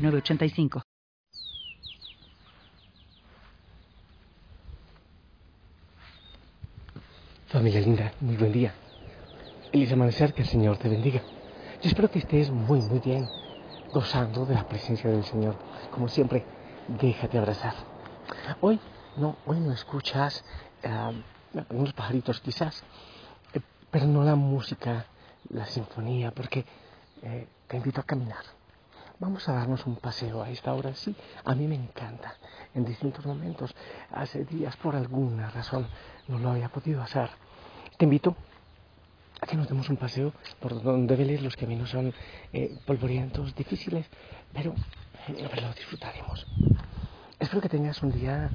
906985. Familia linda, muy buen día. Feliz amanecer, que el Señor te bendiga. Yo espero que estés muy, muy bien, gozando de la presencia del Señor. Como siempre, déjate abrazar. Hoy no, hoy no escuchas ah, unos pajaritos quizás, eh, pero no la música, la sinfonía, porque eh, te invito a caminar. Vamos a darnos un paseo a esta hora. Sí, a mí me encanta. En distintos momentos, hace días por alguna razón no lo había podido hacer. Te invito a que nos demos un paseo por donde veles los caminos son eh, polvorientos, difíciles, pero, pero lo disfrutaremos. Espero que tengas un día,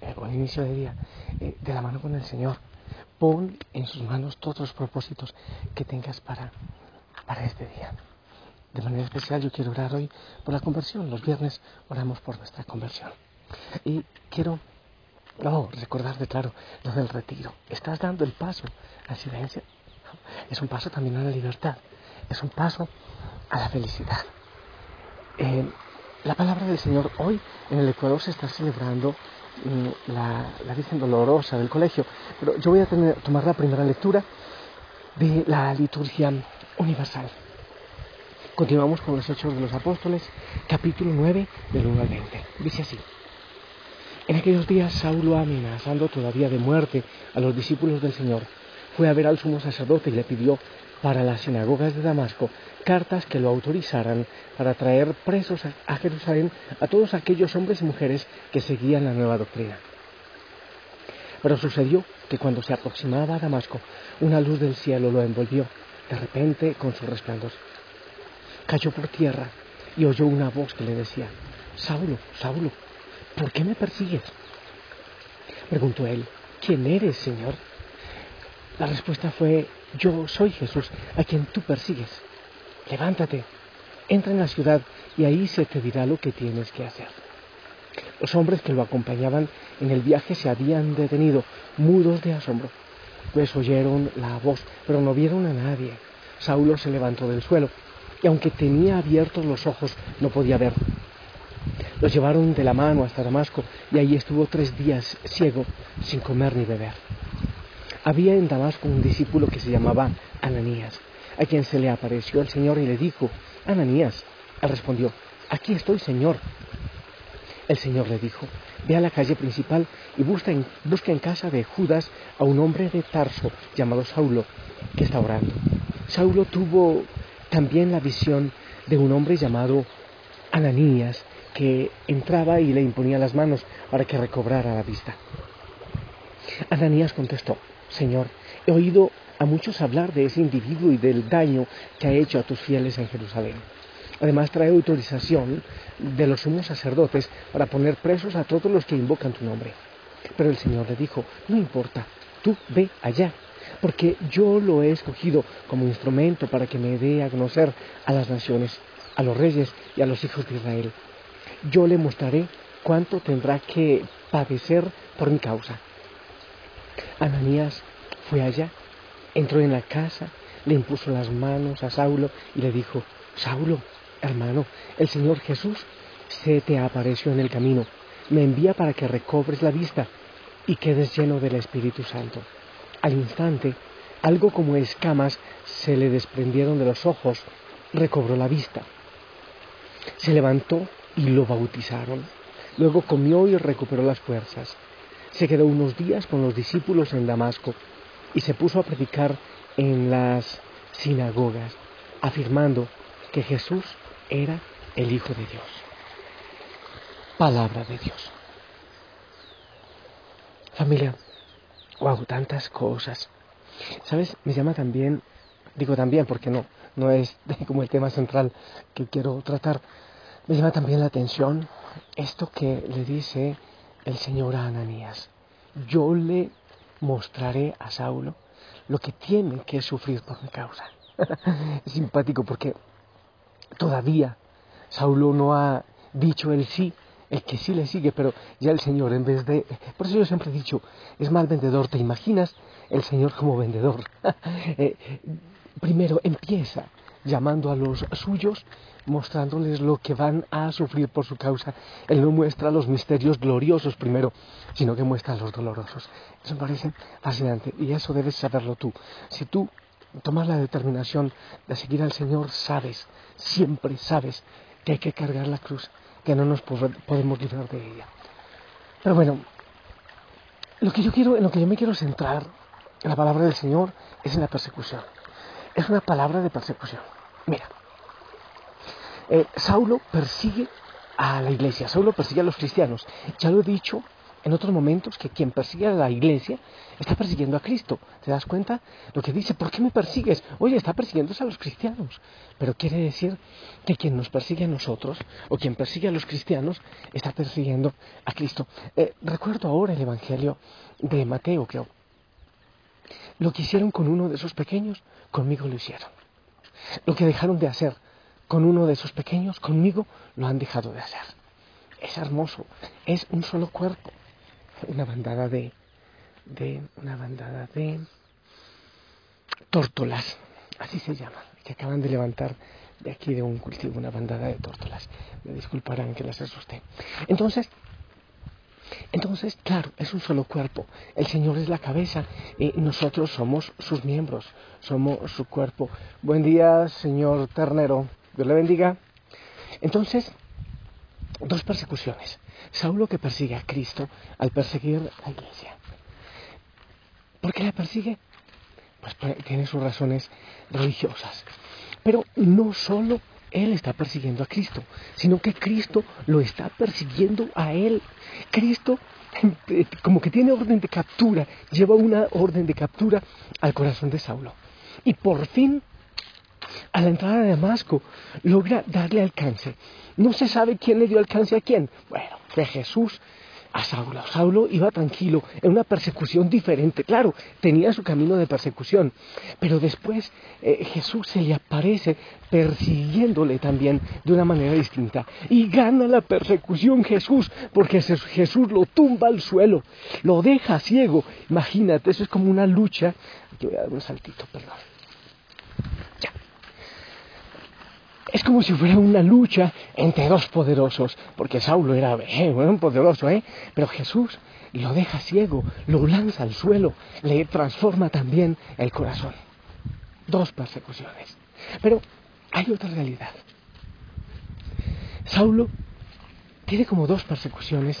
eh, un inicio de día, eh, de la mano con el Señor. Pon en sus manos todos los propósitos que tengas para, para este día. De manera especial yo quiero orar hoy por la conversión. Los viernes oramos por nuestra conversión. Y quiero no, recordarte, claro, lo del retiro. Estás dando el paso a silencio. Es un paso también a la libertad. Es un paso a la felicidad. Eh, la palabra del Señor hoy en el Ecuador se está celebrando mm, la, la, Virgen Dolorosa del colegio. Pero yo voy a tomar la primera lectura de la liturgia universal. Continuamos con los Hechos de los Apóstoles, capítulo 9, del 1 al 20. Dice así. En aquellos días Saulo, amenazando todavía de muerte a los discípulos del Señor, fue a ver al sumo sacerdote y le pidió para las sinagogas de Damasco cartas que lo autorizaran para traer presos a Jerusalén a todos aquellos hombres y mujeres que seguían la nueva doctrina. Pero sucedió que cuando se aproximaba a Damasco, una luz del cielo lo envolvió, de repente con su resplandor cayó por tierra y oyó una voz que le decía, Saulo, Saulo, ¿por qué me persigues? Preguntó él, ¿quién eres, Señor? La respuesta fue, yo soy Jesús, a quien tú persigues. Levántate, entra en la ciudad y ahí se te dirá lo que tienes que hacer. Los hombres que lo acompañaban en el viaje se habían detenido, mudos de asombro, pues oyeron la voz, pero no vieron a nadie. Saulo se levantó del suelo y aunque tenía abiertos los ojos no podía ver. Los llevaron de la mano hasta Damasco y allí estuvo tres días ciego, sin comer ni beber. Había en Damasco un discípulo que se llamaba Ananías, a quien se le apareció el Señor y le dijo, Ananías. Él respondió, aquí estoy, Señor. El Señor le dijo, ve a la calle principal y busca busca en casa de Judas a un hombre de Tarso llamado Saulo, que está orando. Saulo tuvo también la visión de un hombre llamado Ananías que entraba y le imponía las manos para que recobrara la vista. Ananías contestó, Señor, he oído a muchos hablar de ese individuo y del daño que ha hecho a tus fieles en Jerusalén. Además trae autorización de los sumos sacerdotes para poner presos a todos los que invocan tu nombre. Pero el Señor le dijo, no importa, tú ve allá porque yo lo he escogido como instrumento para que me dé a conocer a las naciones, a los reyes y a los hijos de Israel. Yo le mostraré cuánto tendrá que padecer por mi causa. Ananías fue allá, entró en la casa, le impuso las manos a Saulo y le dijo, Saulo, hermano, el Señor Jesús se te apareció en el camino, me envía para que recobres la vista y quedes lleno del Espíritu Santo. Al instante, algo como escamas se le desprendieron de los ojos, recobró la vista. Se levantó y lo bautizaron. Luego comió y recuperó las fuerzas. Se quedó unos días con los discípulos en Damasco y se puso a predicar en las sinagogas, afirmando que Jesús era el Hijo de Dios. Palabra de Dios. Familia, wow, tantas cosas. ¿Sabes? Me llama también, digo también porque no, no es como el tema central que quiero tratar. Me llama también la atención esto que le dice el Señor a Ananías. Yo le mostraré a Saulo lo que tiene que sufrir por mi causa. es simpático porque todavía Saulo no ha dicho el sí, el que sí le sigue, pero ya el Señor en vez de... Por eso yo siempre he dicho, es mal vendedor, ¿te imaginas el Señor como vendedor? Eh, primero empieza llamando a los suyos, mostrándoles lo que van a sufrir por su causa. Él no muestra los misterios gloriosos primero, sino que muestra los dolorosos. Eso me parece fascinante y eso debes saberlo tú. Si tú tomas la determinación de seguir al Señor, sabes, siempre sabes que hay que cargar la cruz, que no nos podemos librar de ella. Pero bueno, lo que yo quiero, en lo que yo me quiero centrar en la palabra del Señor es en la persecución. Es una palabra de persecución. Mira, eh, Saulo persigue a la iglesia, Saulo persigue a los cristianos. Ya lo he dicho en otros momentos que quien persigue a la iglesia está persiguiendo a Cristo. ¿Te das cuenta? Lo que dice, ¿por qué me persigues? Oye, está persiguiendo a los cristianos. Pero quiere decir que quien nos persigue a nosotros, o quien persigue a los cristianos, está persiguiendo a Cristo. Eh, recuerdo ahora el Evangelio de Mateo, creo. Lo que hicieron con uno de esos pequeños, conmigo lo hicieron. Lo que dejaron de hacer con uno de esos pequeños, conmigo lo han dejado de hacer. Es hermoso, es un solo cuerpo una bandada de, de una bandada de tórtolas, así se llama, que acaban de levantar de aquí de un cultivo una bandada de tórtolas. Me disculparán que las asusté. Entonces, entonces, claro, es un solo cuerpo. El Señor es la cabeza y nosotros somos sus miembros, somos su cuerpo. Buen día, Señor Ternero. Dios le bendiga. Entonces, dos persecuciones. Saulo que persigue a Cristo al perseguir la iglesia. ¿Por qué la persigue? Pues tiene sus razones religiosas. Pero no solo él está persiguiendo a Cristo, sino que Cristo lo está persiguiendo a él. Cristo como que tiene orden de captura, lleva una orden de captura al corazón de Saulo. Y por fin a la entrada de Damasco, logra darle alcance. No se sabe quién le dio alcance a quién. Bueno, fue Jesús a Saulo. Saulo iba tranquilo en una persecución diferente. Claro, tenía su camino de persecución, pero después eh, Jesús se le aparece persiguiéndole también de una manera distinta. Y gana la persecución Jesús, porque Jesús lo tumba al suelo, lo deja ciego. Imagínate, eso es como una lucha. Yo voy a dar un saltito, perdón. Es como si fuera una lucha entre dos poderosos, porque Saulo era eh, un poderoso, ¿eh? Pero Jesús lo deja ciego, lo lanza al suelo, le transforma también el corazón. Dos persecuciones. Pero hay otra realidad. Saulo tiene como dos persecuciones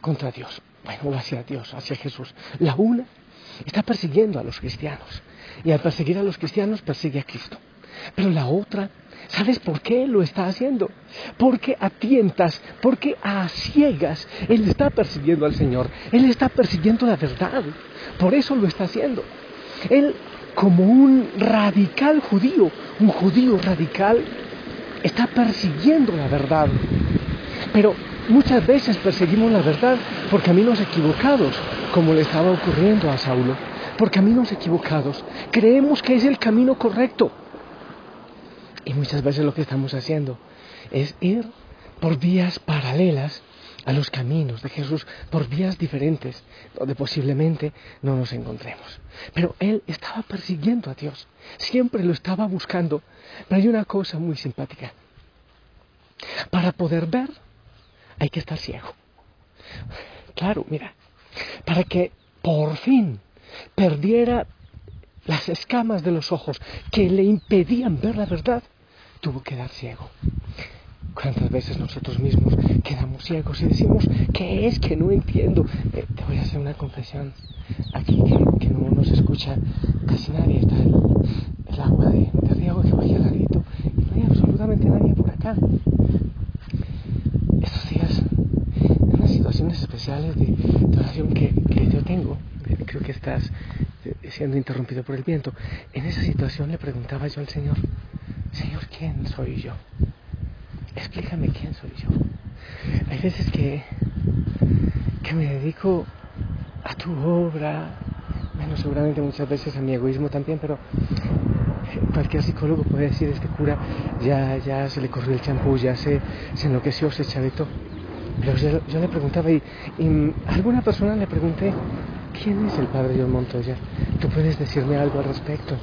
contra Dios, bueno, hacia Dios, hacia Jesús. La una está persiguiendo a los cristianos y al perseguir a los cristianos persigue a Cristo. Pero la otra ¿Sabes por qué lo está haciendo? Porque a tientas, porque a ciegas, Él está persiguiendo al Señor, Él está persiguiendo la verdad, por eso lo está haciendo. Él, como un radical judío, un judío radical, está persiguiendo la verdad. Pero muchas veces perseguimos la verdad por caminos equivocados, como le estaba ocurriendo a Saulo. Por caminos equivocados. Creemos que es el camino correcto y muchas veces lo que estamos haciendo es ir por vías paralelas a los caminos de Jesús, por vías diferentes, donde posiblemente no nos encontremos. Pero Él estaba persiguiendo a Dios, siempre lo estaba buscando. Pero hay una cosa muy simpática. Para poder ver, hay que estar ciego. Claro, mira, para que por fin perdiera las escamas de los ojos que le impedían ver la verdad, tuvo que dar ciego. ¿Cuántas veces nosotros mismos quedamos ciegos y decimos, ¿qué es que no entiendo? Eh, te voy a hacer una confesión. Aquí que, no nos escucha casi nadie, está el, agua de, de, riego que vaya ladito y no hay absolutamente nadie por acá. Estos días, en las situaciones especiales de, oración que, que yo tengo, eh, creo que estás eh, siendo interrumpido por el viento, en esa situación le preguntaba yo al Señor, Señor, ¿quién soy yo? explícame quién soy yo. Hay veces que, que me dedico a tu obra, bueno, seguramente muchas veces a mi egoísmo también, pero cualquier psicólogo puede decir, este cura ya, ya se le corrió el champú, ya se, se enloqueció, se chavetó. Pero yo, le preguntaba y, a alguna persona le pregunté, ¿quién es el padre John Montoya? ¿Tú puedes decirme algo al respecto?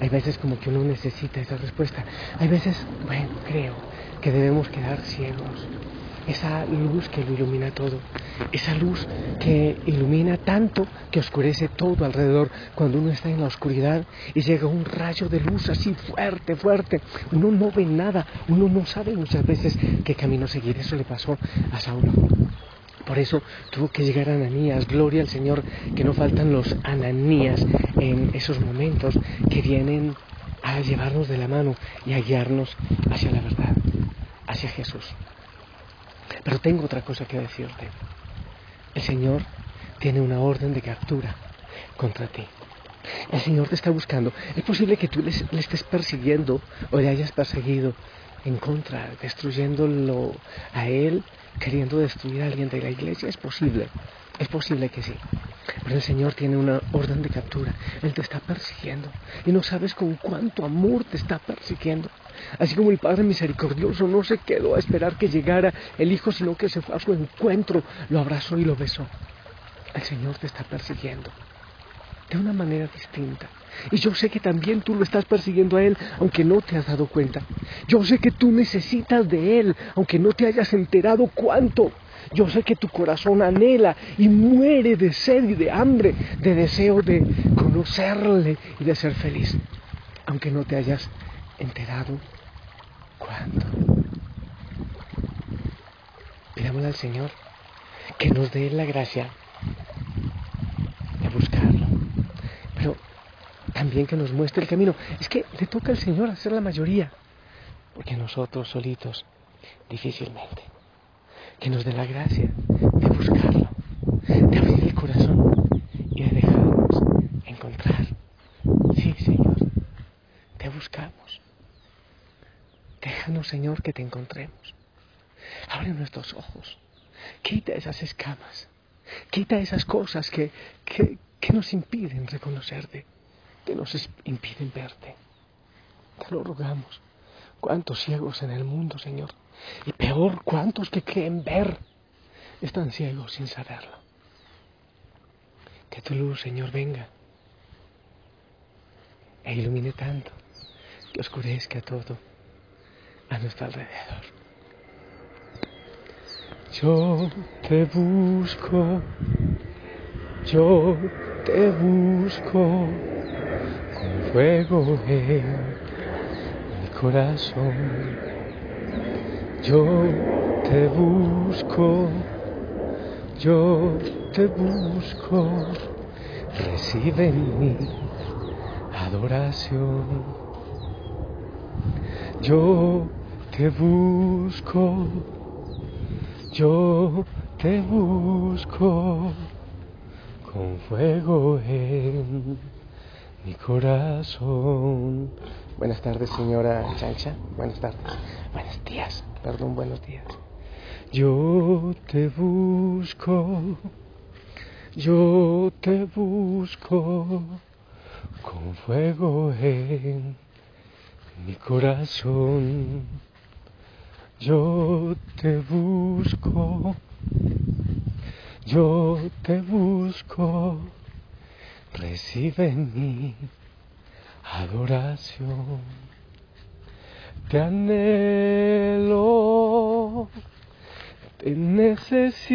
Hay veces como que uno necesita esa respuesta. Hay veces, bueno, creo que debemos quedar ciegos. Esa luz que lo ilumina todo, esa luz que ilumina tanto que oscurece todo alrededor. Cuando uno está en la oscuridad y llega un rayo de luz así fuerte, fuerte, uno no ve nada, uno no sabe muchas veces qué camino seguir, eso le pasó a Saulo. Por eso tuvo que llegar Ananías, gloria al Señor, que no faltan los Ananías en esos momentos que vienen a llevarnos de la mano y a guiarnos hacia la verdad, hacia Jesús. Pero tengo otra cosa que decirte. El Señor tiene una orden de captura contra ti. El Señor te está buscando. Es posible que tú le, estés persiguiendo o le hayas perseguido en contra, destruyéndolo a Él, queriendo destruir a alguien de la iglesia. Es posible. Es posible que sí. Pero el Señor tiene una orden de captura. Él te está persiguiendo. Y no sabes con cuánto amor te está persiguiendo. Así como el Padre misericordioso no se quedó a esperar que llegara el Hijo, sino que se fue a su encuentro, lo abrazó y lo besó. El Señor te está persiguiendo de una manera distinta. Y yo sé que también tú lo estás persiguiendo a Él, aunque no te has dado cuenta. Yo sé que tú necesitas de Él, aunque no te hayas enterado cuánto. Yo sé que tu corazón anhela y muere de sed y de hambre, de deseo de conocerle y de ser feliz, aunque no te hayas enterado cuándo. Pidámosle al Señor que nos dé la gracia de buscarlo, pero también que nos muestre el camino. Es que le toca al Señor hacer la mayoría, porque nosotros solitos difícilmente. Que nos dé la gracia de buscarlo, de abrir el corazón y de dejarnos encontrar. Sí, Señor, te buscamos. Déjanos, Señor, que te encontremos. Abre nuestros ojos. Quita esas escamas. Quita esas cosas que, que, nos impiden reconocerte, que nos impiden verte. Te lo rogamos. ¿Cuántos ciegos en el mundo, Señor? Y peor, ¿cuántos que creen ver están ciegos sin saberlo? Que tu luz, Señor, venga e ilumine tanto que oscurezca todo a nuestro alrededor. Yo te busco, yo te busco con fuego en mi corazón. Yo te busco, yo te busco, recibe mi adoración. Yo te busco, yo te busco con fuego en mi corazón. Buenas tardes, señora Chancha. Buenas tardes. Buenos días. Perdón, buenos días. Yo te busco, yo te busco con fuego en mi corazón. Yo te busco, yo te busco, recibe en mi adoración. Te anhelo, te necesito,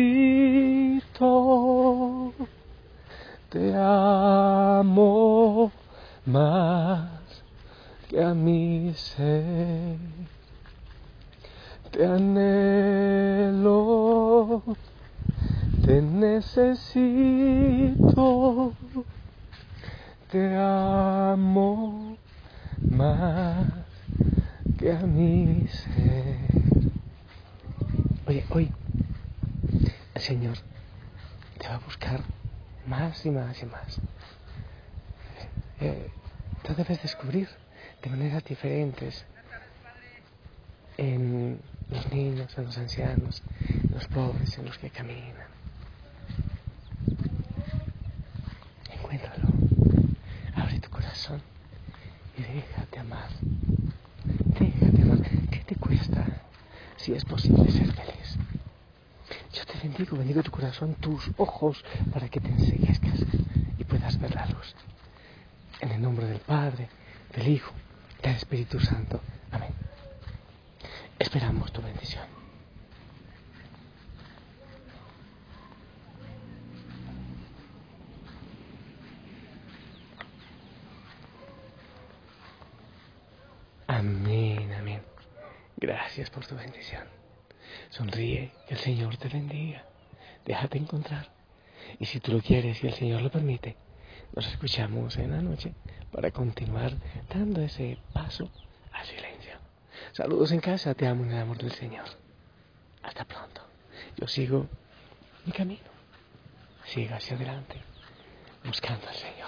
te amo más que a mi ser. Te anhelo, te necesito, te amo más que a mi ser. Oye, hoy el Señor te va a buscar más y más y más. Eh, tú debes descubrir de maneras diferentes en los niños, en los ancianos, en los pobres, en los que caminan. Encuéntralo. Abre tu corazón y déjate amar. Déjate amar. ¿Qué te cuesta si es posible ser feliz? Yo te bendigo, bendigo tu corazón, tus ojos, para que te enseguezcas y puedas ver la luz. En el nombre del Padre, del Hijo, del Espíritu Santo. Esperamos tu bendición. Amén, amén. Gracias por tu bendición. Sonríe, que el Señor te bendiga. Déjate encontrar. Y si tú lo quieres y el Señor lo permite, nos escuchamos en la noche para continuar dando ese paso. Saludos en casa, te amo en el amor del Señor. Hasta pronto. Yo sigo mi camino. Siga hacia adelante, buscando al Señor.